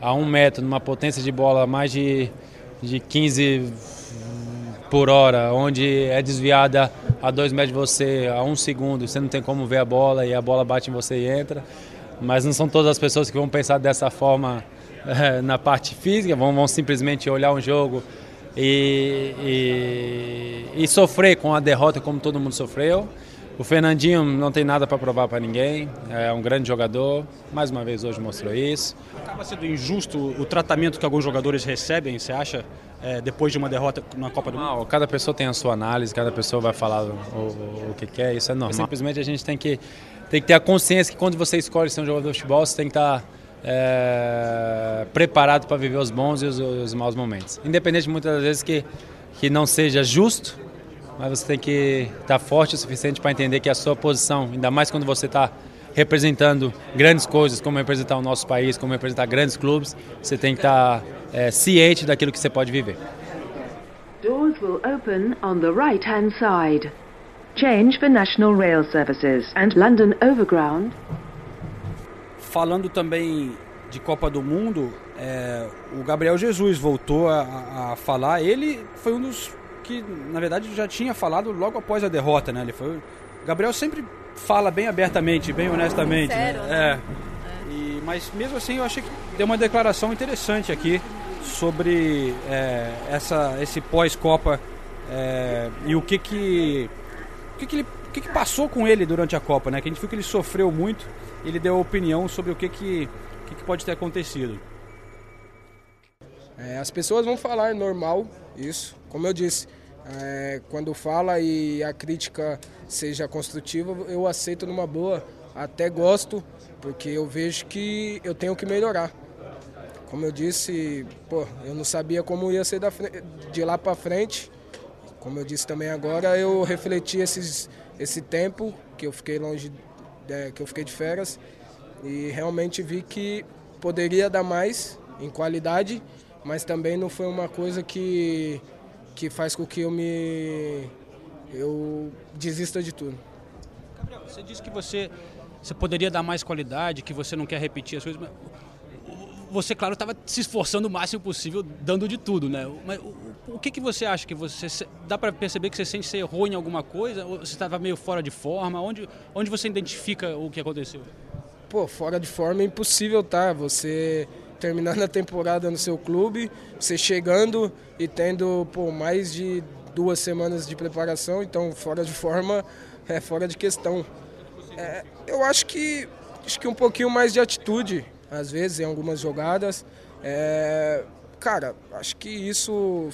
Speaker 13: A um metro, numa potência de bola mais de, de 15 por hora, onde é desviada a dois metros de você, a um segundo, você não tem como ver a bola e a bola bate em você e entra. Mas não são todas as pessoas que vão pensar dessa forma é, (laughs) na parte física, vão, vão, simplesmente olhar um jogo e, e, e sofrer com a derrota como todo mundo sofreu. O Fernandinho não tem nada para provar para ninguém, é um grande jogador, mais uma vez hoje mostrou isso.
Speaker 8: Acaba sendo injusto o tratamento que alguns jogadores recebem, você acha? é, depois de uma derrota na Copa do Mundo?
Speaker 13: Cada pessoa tem a sua análise, cada pessoa vai falar o, o, que quer, isso é normal. Simplesmente a gente tem que, tem que ter a consciência que quando você escolhe ser um jogador de futebol, você tem que estar é, preparado para viver os bons e os, os, maus momentos. Independente muitas das vezes que, que não seja justo, mas você tem que estar forte o suficiente para entender que a sua posição, ainda mais quando você está representando grandes coisas, como representar o nosso país, como representar grandes clubes, você tem que estar é, ciente daquilo que você pode viver.
Speaker 14: Doors will open on the right-hand side. Change for National Rail Services and London Overground.
Speaker 8: Falando também de Copa do Mundo, é, o Gabriel Jesus voltou a, a, falar. Ele foi um dos que, na verdade, já tinha falado logo após a derrota, né? Ele foi. Gabriel sempre fala bem abertamente, bem honestamente.
Speaker 11: Sincero,
Speaker 8: né? né? É. E, mas mesmo assim, eu achei que deu uma declaração interessante aqui sobre é, essa, esse pós-Copa é, e o que que, o que, que, ele, o que, que passou com ele durante a Copa, né? Que a gente viu que ele sofreu muito. Ele deu opinião sobre o que que, que, que pode ter acontecido.
Speaker 15: É, as pessoas vão falar normal isso, como eu disse. É, quando fala e a crítica seja construtiva, eu aceito numa boa. Até gosto, porque eu vejo que eu tenho que melhorar. Como eu disse, pô, eu não sabia como ia ser de lá para frente. Como eu disse também agora, eu refleti esses, esse tempo que eu fiquei longe, é, que eu fiquei de férias e realmente vi que poderia dar mais em qualidade, mas também não foi uma coisa que que faz com que eu me eu desista de tudo.
Speaker 8: Gabriel, você disse que você você poderia dar mais qualidade, que você não quer repetir as coisas, mas você, claro, estava se esforçando o máximo possível, dando de tudo, né? Mas o, o que, que você acha que você dá para perceber que você sente ser errou em alguma coisa? Ou você estava meio fora de forma? Onde, onde você identifica o que aconteceu?
Speaker 15: Pô, fora de forma é impossível, tá? Você terminando (laughs) a temporada no seu clube, você chegando e tendo pô, mais de duas semanas de preparação, então fora de forma é fora de questão. É, eu acho que acho que um pouquinho mais de atitude, às vezes, em algumas jogadas. É, cara, acho que isso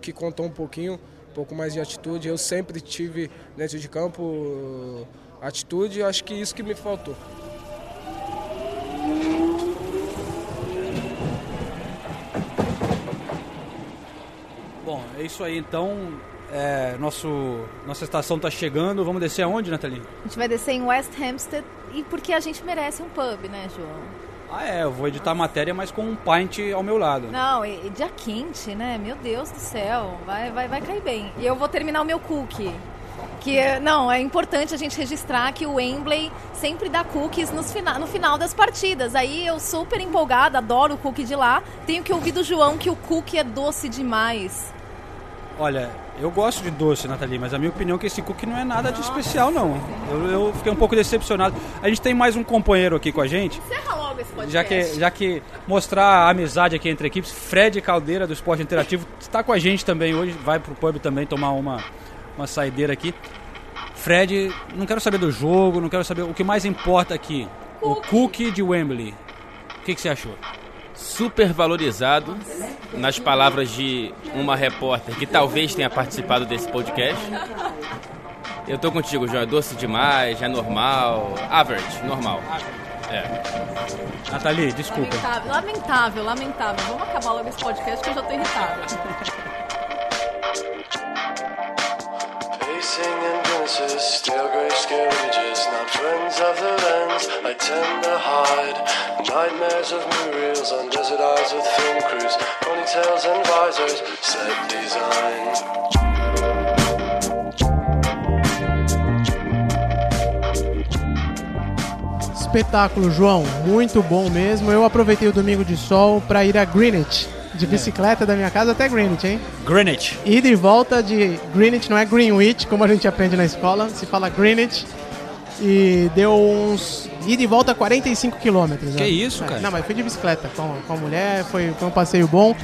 Speaker 15: que contou um pouquinho, um pouco mais de atitude. Eu sempre tive dentro de campo atitude, acho que isso que me faltou.
Speaker 8: Bom, é isso aí então. É, nosso, nossa estação está chegando. Vamos descer aonde, Nathalie?
Speaker 11: A gente vai descer em West Hampstead e porque a gente merece um pub, né, João?
Speaker 8: Ah, é, eu vou editar a matéria, mas com um pint ao meu lado.
Speaker 11: Não, e, e dia quente, né? Meu Deus do céu, vai, vai, vai cair bem. E eu vou terminar o meu cookie. Que, não, é importante a gente registrar que o Wembley sempre dá cookies nos fina, no final das partidas. Aí eu super empolgada, adoro o cookie de lá. Tenho que ouvir do João que o cookie é doce demais.
Speaker 8: Olha, eu gosto de doce, Nathalie, mas a minha opinião é que esse cookie não é nada de especial, não. Eu, eu fiquei um pouco decepcionado. A gente tem mais um companheiro aqui com a gente.
Speaker 11: Encerra logo esse podcast.
Speaker 8: Já que, já que mostrar a amizade aqui entre equipes, Fred Caldeira do Esporte Interativo está com a gente também hoje, vai pro pub também tomar uma, uma saideira aqui. Fred, não quero saber do jogo, não quero saber. O que mais importa aqui, o cookie de Wembley. O que, que você achou?
Speaker 16: super valorizado, nas palavras de uma repórter que talvez tenha participado desse podcast. Eu tô contigo, João. É doce demais, é normal. Average, normal. É.
Speaker 8: Nathalie, desculpa.
Speaker 11: Lamentável, lamentável, lamentável. Vamos acabar logo esse podcast que eu já tô irritada.
Speaker 17: Pacing and grimaces, stale grey scale images, not friends of the lens. I tend to hide nightmares of murals on desert isles with film crews, ponytails and visors, set design.
Speaker 9: Espetáculo, João, muito bom mesmo. Eu aproveitei o domingo de sol para ir a Greenwich, de bicicleta da minha casa até Greenwich, hein?
Speaker 8: Greenwich.
Speaker 9: Ida e volta de Greenwich, não é Greenwich, como a gente aprende na escola, se fala Greenwich. E deu uns. ida e volta 45 quilômetros.
Speaker 8: Que
Speaker 9: né?
Speaker 8: isso,
Speaker 9: É,
Speaker 8: cara?
Speaker 9: Não, mas fui de bicicleta com, com a mulher, foi, foi um passeio bom.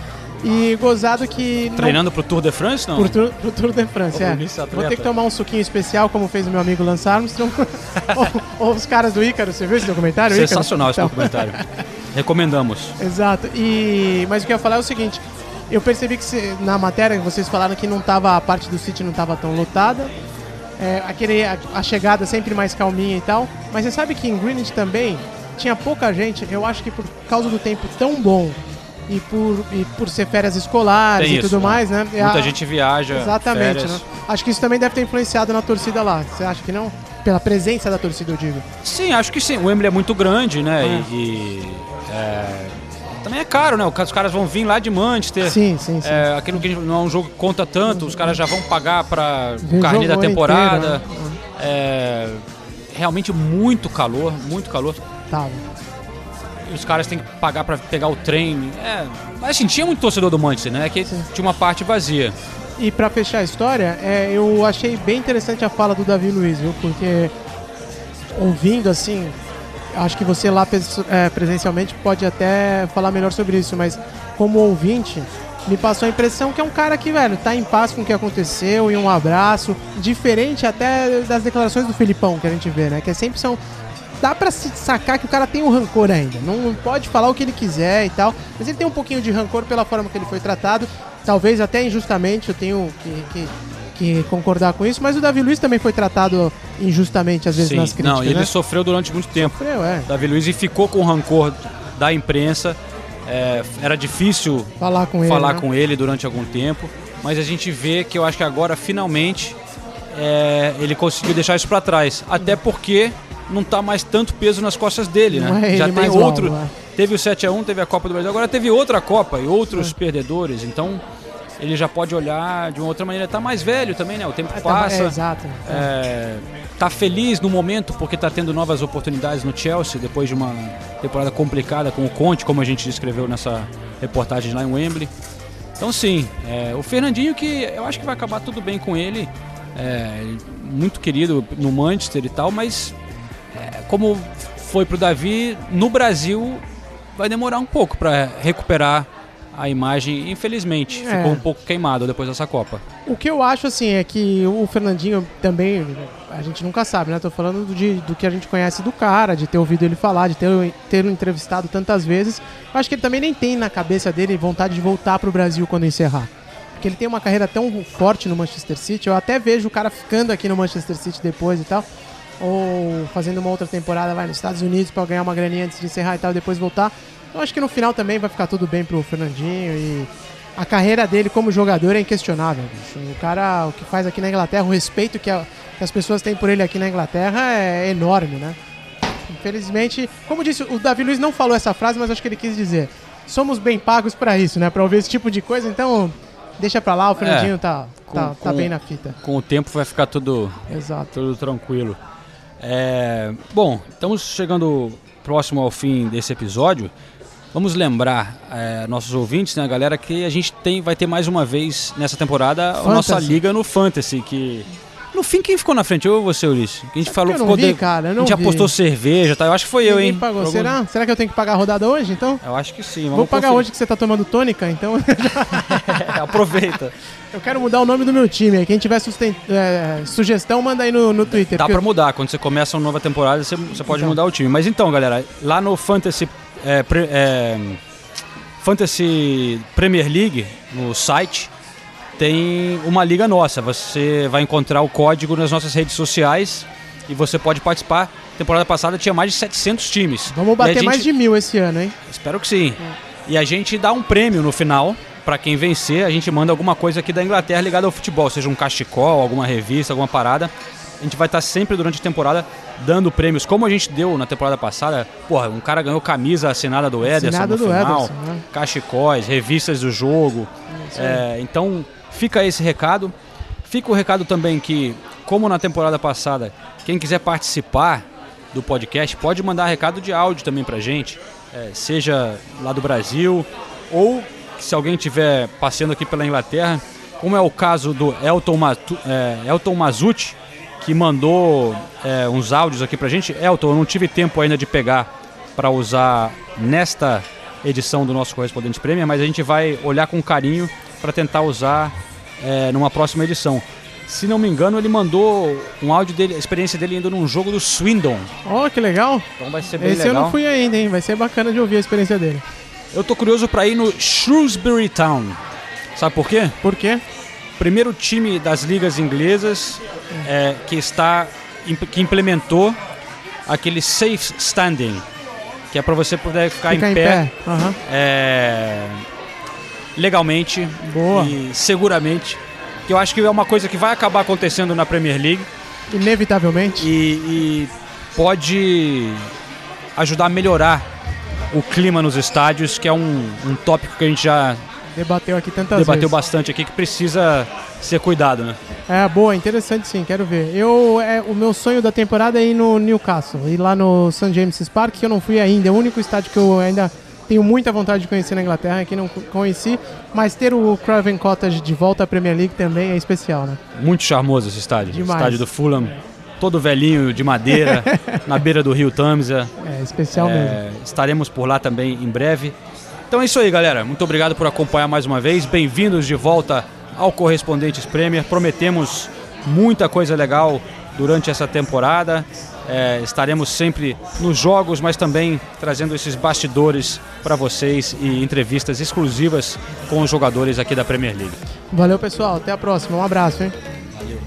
Speaker 9: E gozado que. não-
Speaker 8: Treinando pro Tour de France, não?
Speaker 9: Pro Tour, pro Tour de France, é. Vou ter que tomar um suquinho especial, como fez o meu amigo Lance Armstrong. (laughs) ou, ou os caras do Ícaro, você viu esse documentário? Ícaro?
Speaker 8: Sensacional esse
Speaker 9: Então.
Speaker 8: documentário. (laughs) Recomendamos.
Speaker 9: Exato. E mas o que eu ia falar é o seguinte, eu percebi que se- na matéria vocês falaram que não tava a parte do City não estava tão lotada. É, aquele a, a chegada sempre mais calminha e tal. Mas você sabe que em Greenwich também tinha pouca gente. Eu acho que por causa do tempo tão bom e por, e por ser férias escolares
Speaker 8: Tem
Speaker 9: e
Speaker 8: isso,
Speaker 9: tudo
Speaker 8: né?
Speaker 9: mais, né?
Speaker 8: Muita
Speaker 9: A-
Speaker 8: gente viaja,
Speaker 9: Exatamente, né? Acho que isso também deve ter influenciado na torcida lá. Você acha que não? Pela presença da torcida, eu digo.
Speaker 8: Sim, acho que sim. O Wembley é muito grande, né?
Speaker 9: É.
Speaker 8: E, e, é, também é caro, né? Os caras vão vir lá de Manchester.
Speaker 9: Sim, sim, sim.
Speaker 8: É, aquilo que não é um jogo que conta tanto, os caras já vão pagar para o carnê da temporada.
Speaker 9: inteiro, né?
Speaker 8: É, realmente muito calor, muito calor.
Speaker 9: Tava.
Speaker 8: E os caras têm que pagar para pegar o trem. É, mas assim, tinha muito torcedor do Manchester, né? Que tinha uma parte vazia.
Speaker 9: E pra fechar a história, é, eu achei bem interessante a fala do Davi Luiz, viu? Porque ouvindo assim, acho que você lá é, presencialmente pode até falar melhor sobre isso, mas como ouvinte, me passou a impressão que é um cara que, velho, tá em paz com o que aconteceu e um abraço, diferente até das declarações do Filipão que a gente vê, né? Que sempre são dá pra se sacar que o cara tem um rancor ainda. Não, não pode falar o que ele quiser e tal. Mas ele tem um pouquinho de rancor pela forma que ele foi tratado. Talvez até injustamente, eu tenho que, que, que concordar com isso. Mas o Davi Luiz também foi tratado injustamente, às vezes,
Speaker 8: Sim,
Speaker 9: nas críticas.
Speaker 8: não, ele
Speaker 9: né?
Speaker 8: sofreu durante muito tempo.
Speaker 9: Sofreu, é.
Speaker 8: Davi Luiz e ficou com rancor da imprensa. É, era difícil
Speaker 9: Falar com ele,
Speaker 8: falar
Speaker 9: né?
Speaker 8: com ele durante algum tempo, mas a gente vê que eu acho que agora finalmente é, ele conseguiu deixar isso para trás, até porque não tá mais tanto peso nas costas dele, né?
Speaker 9: é
Speaker 8: Já
Speaker 9: ele
Speaker 8: tem outro,
Speaker 9: alvo,
Speaker 8: teve o 7 a 1, teve a Copa do Brasil, agora teve outra Copa e
Speaker 9: É.
Speaker 8: outros perdedores, então ele já pode olhar de uma outra maneira. Tá mais velho também, né? O tempo
Speaker 9: tá-
Speaker 8: passa.
Speaker 9: é, exato.
Speaker 8: É, tá feliz no momento porque tá tendo novas oportunidades no Chelsea depois de uma temporada complicada com o Conte, como a gente descreveu nessa reportagem lá em Wembley. Então sim, é, o Fernandinho que eu acho que vai acabar tudo bem com ele, é, muito querido no Manchester e tal, mas é, como foi pro Davi, no Brasil vai demorar um pouco para recuperar a imagem, infelizmente.
Speaker 9: É.
Speaker 8: Ficou um pouco queimado depois dessa Copa.
Speaker 9: O que eu acho, assim, é que o Fernandinho também, a gente nunca sabe, né? Tô falando do, de, do que a gente conhece do cara, de ter ouvido ele falar, de ter, ter o entrevistado tantas vezes. Eu acho que ele também nem tem na cabeça dele vontade de voltar pro Brasil quando encerrar. Porque ele tem uma carreira tão forte no Manchester City, eu até vejo o cara ficando aqui no Manchester City depois e tal. Ou fazendo uma outra temporada, vai nos Estados Unidos para ganhar uma graninha antes de encerrar e tal, e depois voltar. Eu acho que no final também vai ficar tudo bem pro Fernandinho e a carreira dele como jogador é inquestionável. bicho. O cara, o que faz aqui na Inglaterra, o respeito que, a- que as pessoas têm por ele aqui na Inglaterra é enorme, né? Infelizmente, como disse, o Davi Luiz não falou essa frase, mas acho que ele quis dizer: somos bem pagos pra isso, né? Pra ouvir esse tipo de coisa, então deixa pra lá, o Fernandinho
Speaker 8: É,
Speaker 9: tá,
Speaker 8: com-
Speaker 9: tá, tá
Speaker 8: com-
Speaker 9: bem na fita.
Speaker 8: Com o tempo vai ficar tudo,
Speaker 9: Exato.
Speaker 8: tudo tranquilo. É, bom, estamos chegando próximo ao fim desse episódio. Vamos lembrar é, nossos ouvintes, né, galera, que a gente tem, vai ter mais uma vez nessa temporada a
Speaker 9: Fantasy.
Speaker 8: nossa liga no Fantasy, que no fim quem ficou na frente? Eu ou você, Ulisses? A gente falou
Speaker 9: eu não
Speaker 8: ficou
Speaker 9: vi,
Speaker 8: de-
Speaker 9: cara, eu
Speaker 8: a gente
Speaker 9: vi.
Speaker 8: apostou cerveja, tá? Eu acho que foi eu,
Speaker 9: Ninguém
Speaker 8: hein?
Speaker 9: pagou.
Speaker 8: Por
Speaker 9: Será? Será que eu tenho que pagar a rodada hoje, então?
Speaker 8: Eu acho que sim.
Speaker 9: Vou pagar
Speaker 8: conferir.
Speaker 9: hoje que você tá tomando tônica, então. (laughs) (laughs)
Speaker 8: Aproveita.
Speaker 9: Eu quero mudar o nome do meu time. Quem tiver susten- é, sugestão, manda aí no, no Twitter.
Speaker 8: Dá pra mudar, quando você começa uma nova temporada, você, você pode
Speaker 9: Então.
Speaker 8: mudar o time. Mas então, galera, lá no Fantasy, é, pre- é, Fantasy Premier League, no site, tem uma liga nossa. Você vai encontrar o código nas nossas redes sociais e você pode participar. Temporada passada tinha mais de 700 times.
Speaker 9: Vamos bater
Speaker 8: gente-
Speaker 9: mais de mil esse ano, hein?
Speaker 8: Espero que sim. E a gente dá um prêmio no final. Pra quem vencer, a gente manda alguma coisa aqui da Inglaterra ligada ao futebol, seja um cachecol, alguma revista, alguma parada. A gente vai estar sempre durante a temporada dando prêmios, como a gente deu na temporada passada. Porra, um cara ganhou camisa assinada do Ederson
Speaker 9: Assinada
Speaker 8: no
Speaker 9: do
Speaker 8: final,
Speaker 9: Ederson, né?
Speaker 8: cachecóis, revistas do jogo. É, então, fica esse recado. Fica o recado também que, como na temporada passada, quem quiser participar do podcast pode mandar recado de áudio também pra gente, é, seja lá do Brasil ou se alguém estiver passeando aqui pela Inglaterra, como é o caso do Elton, Matu, é, Elton Mazucci, que mandou é, uns áudios aqui pra gente. Elton, eu não tive tempo ainda de pegar para usar nesta edição do nosso Correspondente Premier, mas a gente vai olhar com carinho para tentar usar é, numa próxima edição. Se não me engano, ele mandou um áudio dele, a experiência dele indo num jogo do Swindon.
Speaker 9: Ó, que legal.
Speaker 8: Então vai ser bem
Speaker 9: Esse eu
Speaker 8: legal.
Speaker 9: não fui ainda, hein? Vai ser bacana de ouvir a experiência dele.
Speaker 8: Eu tô curioso para ir no Shrewsbury Town. Sabe por quê?
Speaker 9: Por quê?
Speaker 8: Primeiro time das ligas inglesas é, que está que implementou aquele safe standing, que é para você poder ficar
Speaker 9: Ficar
Speaker 8: em
Speaker 9: em
Speaker 8: pé,
Speaker 9: pé, aham.
Speaker 8: é, legalmente
Speaker 9: Boa.
Speaker 8: e seguramente. Que eu acho que é uma coisa que vai acabar acontecendo na Premier League
Speaker 9: Inevitavelmente.
Speaker 8: e, e pode ajudar a melhorar o clima nos estádios, que é um, um tópico que a gente já
Speaker 9: Debateu aqui tantas
Speaker 8: debateu
Speaker 9: vezes.
Speaker 8: bastante aqui, que precisa ser cuidado, né?
Speaker 9: É, boa, interessante sim, quero ver. Eu, é, o meu sonho da temporada é ir no Newcastle, ir lá no St. James's Park, que eu não fui ainda. É o único estádio que eu ainda tenho muita vontade de conhecer na Inglaterra, que não co- conheci. Mas ter o Craven Cottage de volta à Premier League também é especial, né?
Speaker 8: Muito charmoso esse estádio.
Speaker 9: Demais.
Speaker 8: Estádio do Fulham, todo velhinho, de madeira, (laughs) na beira do rio Tamisa.
Speaker 9: É especial
Speaker 8: É,
Speaker 9: mesmo.
Speaker 8: Estaremos por lá também em breve. Então é isso aí, galera. Muito obrigado por acompanhar mais uma vez. Bem-vindos de volta ao Correspondentes Premier. Prometemos muita coisa legal durante essa temporada. É, estaremos sempre nos jogos, mas também trazendo esses bastidores para vocês e entrevistas exclusivas com os jogadores aqui da Premier League.
Speaker 9: Valeu, pessoal. Até a próxima. Um abraço, hein?
Speaker 8: Valeu.